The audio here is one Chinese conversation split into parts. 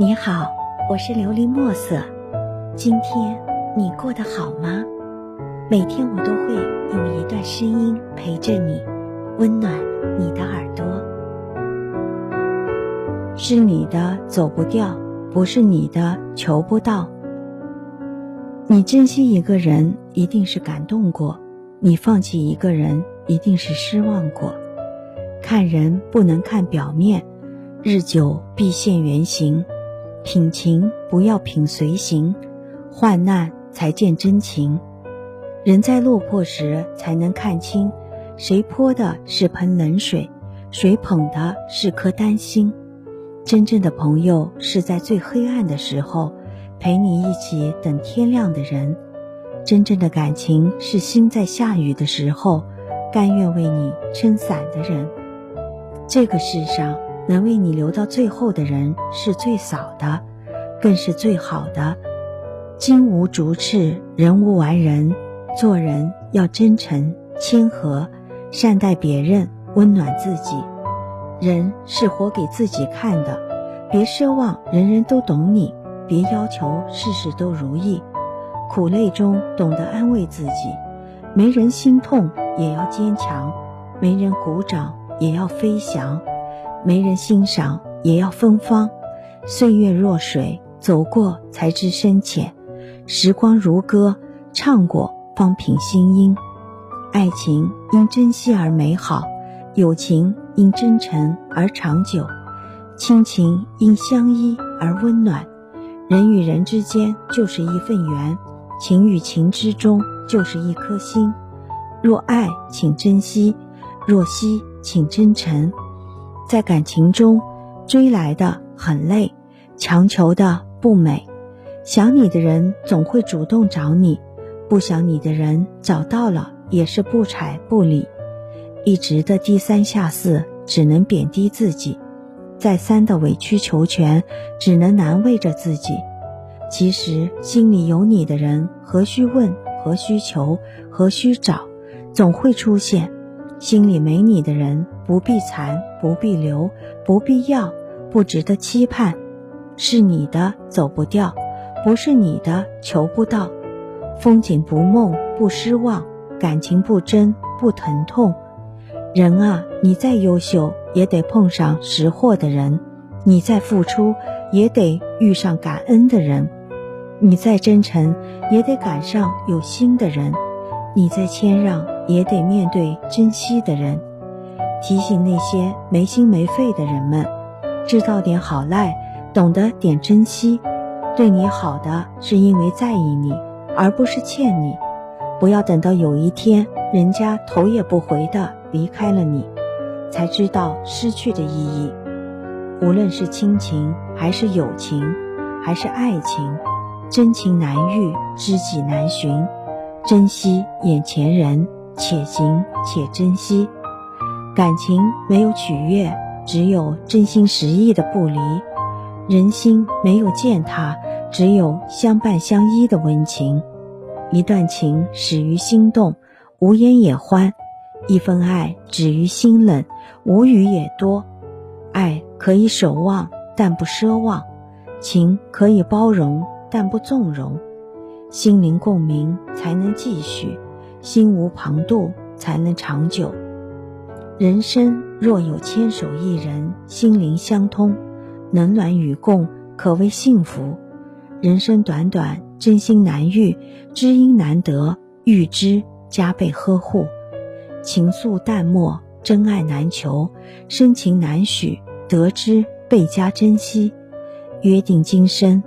你好，我是琉璃墨色。今天你过得好吗？每天我都会用一段声音陪着你，温暖你的耳朵。是你的走不掉，不是你的求不到。你珍惜一个人，一定是感动过；你放弃一个人，一定是失望过。看人不能看表面，日久必现原形。品情不要品随行，患难才见真情。人在落魄时才能看清，谁泼的是盆冷水，谁捧的是颗丹心。真正的朋友是在最黑暗的时候，陪你一起等天亮的人。真正的感情是心在下雨的时候，甘愿为你撑伞的人。这个世上。能为你留到最后的人是最少的，更是最好的。金无足赤，人无完人。做人要真诚、谦和，善待别人，温暖自己。人是活给自己看的，别奢望人人都懂你，别要求事事都如意。苦累中懂得安慰自己，没人心痛也要坚强，没人鼓掌也要飞翔。没人欣赏，也要芬芳。岁月若水，走过才知深浅；时光如歌，唱过方品心音。爱情因珍惜而美好，友情因真诚而长久，亲情因相依而温暖。人与人之间就是一份缘，情与情之中就是一颗心。若爱，请珍惜；若惜，请真诚。在感情中，追来的很累，强求的不美。想你的人总会主动找你，不想你的人找到了也是不睬不理。一直的低三下四，只能贬低自己；再三的委曲求全，只能难为着自己。其实心里有你的人，何须问？何须求？何须找？总会出现。心里没你的人，不必残，不必留，不必要，不值得期盼。是你的走不掉，不是你的求不到。风景不梦不失望，感情不真不疼痛。人啊，你再优秀，也得碰上识货的人；你再付出，也得遇上感恩的人；你再真诚，也得赶上有心的人；你再谦让。也得面对珍惜的人，提醒那些没心没肺的人们，制造点好赖，懂得点珍惜。对你好的是因为在意你，而不是欠你。不要等到有一天人家头也不回的离开了你，才知道失去的意义。无论是亲情，还是友情，还是爱情，真情难遇，知己难寻。珍惜眼前人。且行且珍惜，感情没有取悦，只有真心实意的不离；人心没有践踏，只有相伴相依的温情。一段情始于心动，无言也欢；一份爱止于心冷，无语也多。爱可以守望，但不奢望；情可以包容，但不纵容。心灵共鸣，才能继续。心无旁骛，才能长久。人生若有牵手一人，心灵相通，冷暖与共，可谓幸福。人生短短，真心难遇，知音难得，遇之加倍呵护。情愫淡漠，真爱难求，深情难许，得之倍加珍惜。约定今生，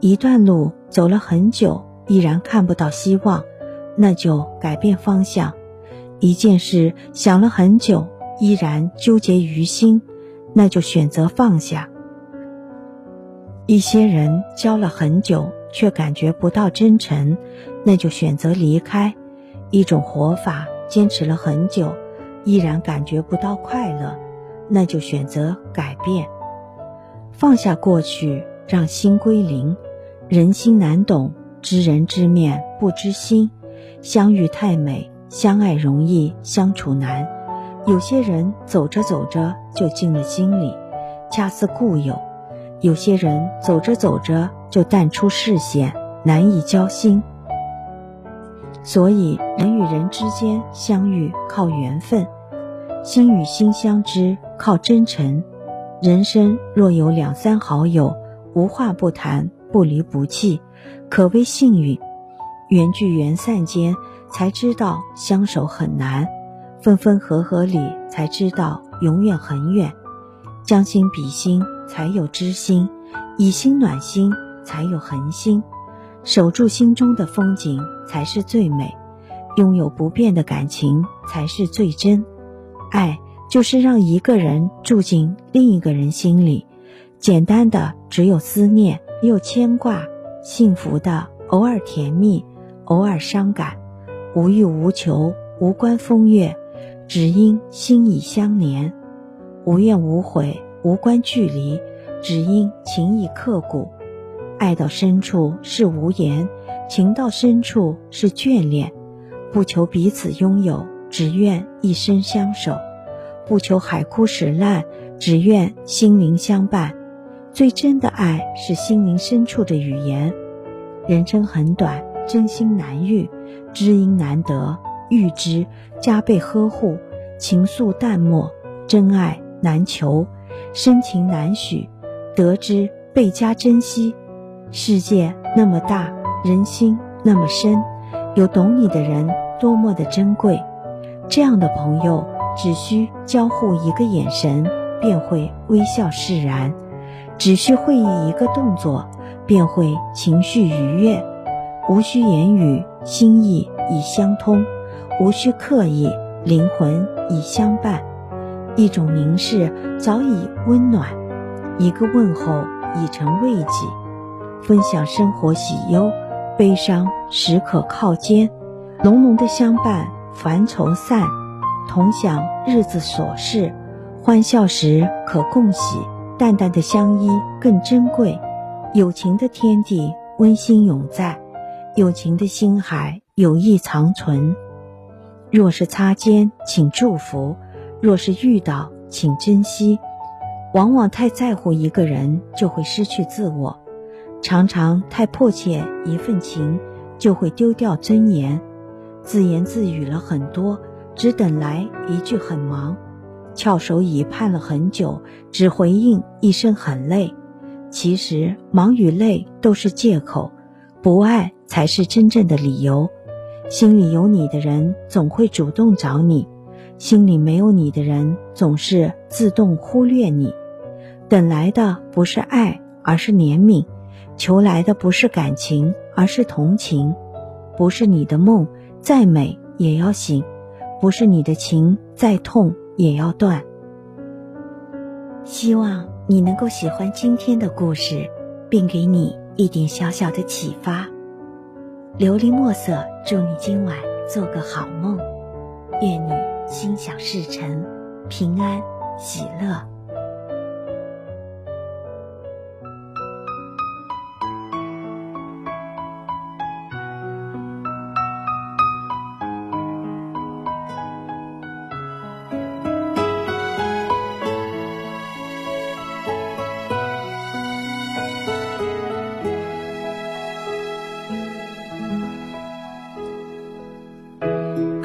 一段路走了很久，依然看不到希望。那就改变方向，一件事想了很久，依然纠结于心，那就选择放下。一些人交了很久，却感觉不到真诚，那就选择离开。一种活法坚持了很久，依然感觉不到快乐，那就选择改变。放下过去，让心归零。人心难懂，知人知面不知心。相遇太美，相爱容易，相处难。有些人走着走着就进了心里，恰似故友；有些人走着走着就淡出视线，难以交心。所以，人与人之间相遇靠缘分，心与心相知靠真诚。人生若有两三好友，无话不谈，不离不弃，可谓幸运。缘聚缘散间，才知道相守很难；分分合合里，才知道永远很远。将心比心，才有知心；以心暖心，才有恒心。守住心中的风景，才是最美。拥有不变的感情才是最真，爱就是让一个人住进另一个人心里，简单的只有思念又牵挂，幸福的偶尔甜蜜，偶尔伤感，无欲无求，无关风月，只因心已相连，无怨无悔，无关距离，只因情意刻骨，爱到深处是无言，情到深处是眷恋。不求彼此拥有，只愿一生相守；不求海枯石烂，只愿心灵相伴。最真的爱是心灵深处的语言。人生很短，真心难遇，知音难得，遇之加倍呵护，情愫淡漠，真爱难求，深情难许，得之倍加珍惜。世界那么大，人心那么深，有懂你的人。多么的珍贵！这样的朋友，只需交互一个眼神，便会微笑释然；只需会意一个动作，便会情绪愉悦。无需言语，心意已相通；无需刻意，灵魂已相伴。一种凝视早已温暖，一个问候已成慰藉。分享生活喜忧，悲伤时可靠肩。浓浓的相伴，烦愁散；同享日子琐事，欢笑时可共喜；淡淡的相依更珍贵。友情的天地，温馨永在；友情的心海，友谊长存。若是擦肩，请祝福；若是遇到，请珍惜。往往太在乎一个人，就会失去自我；常常太迫切一份情，就会丢掉尊严。自言自语了很多，只等来一句很忙；翘首以盼了很久，只回应一声很累。其实忙与累都是借口，不爱才是真正的理由。心里有你的人总会主动找你，心里没有你的人总是自动忽略你。等来的不是爱，而是怜悯；求来的不是感情，而是同情。不是你的梦。再美也要醒，不是你的情；再痛也要断。希望你能够喜欢今天的故事，并给你一点小小的启发。琉璃墨色，祝你今晚做个好梦，愿你心想事成，平安喜乐。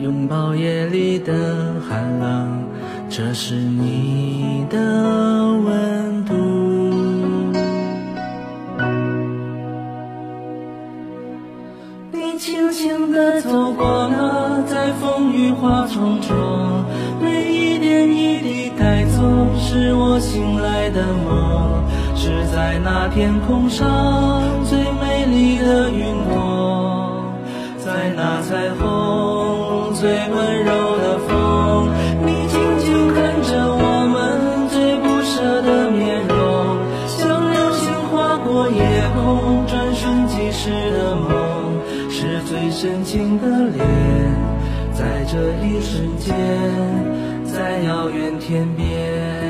拥抱夜里的寒冷，这是你的温度。你轻轻地走过那在风雨花丛中，每一点一滴带走是我醒来的梦，是在那天空上最美丽的云朵，在那彩虹。最温柔的风你静静看着我们最不舍的面容像流星划过夜空转瞬即逝的梦是最深情的脸在这一瞬间在遥远天边。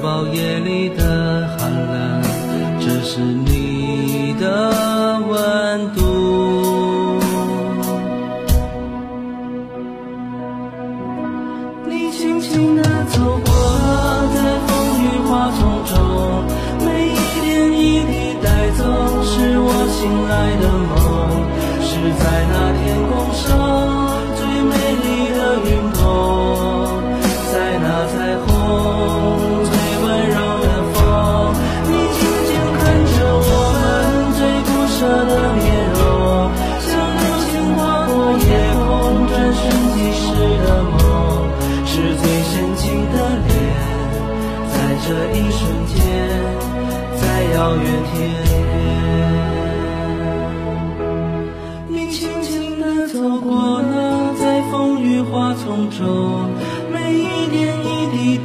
拥抱夜里的寒冷，这是你的温度。你轻轻地走过，在风雨花丛中，每一点一滴带走，是我醒来的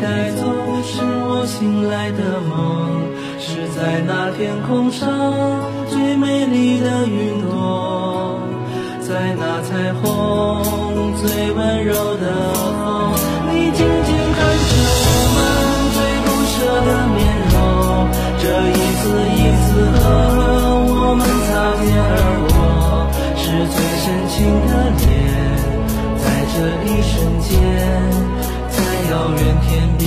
带走，是我醒来的梦，是在那天空上最美丽的云朵，在那彩虹最温柔的风，你静静看着我们最不舍。的面容，这一次一次和我们擦肩而过，是最深情的脸，在这一瞬间，遥远天边。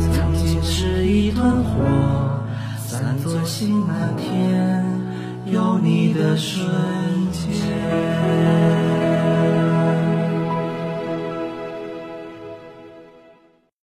曾经是一团火，散作星满天，有你的瞬间。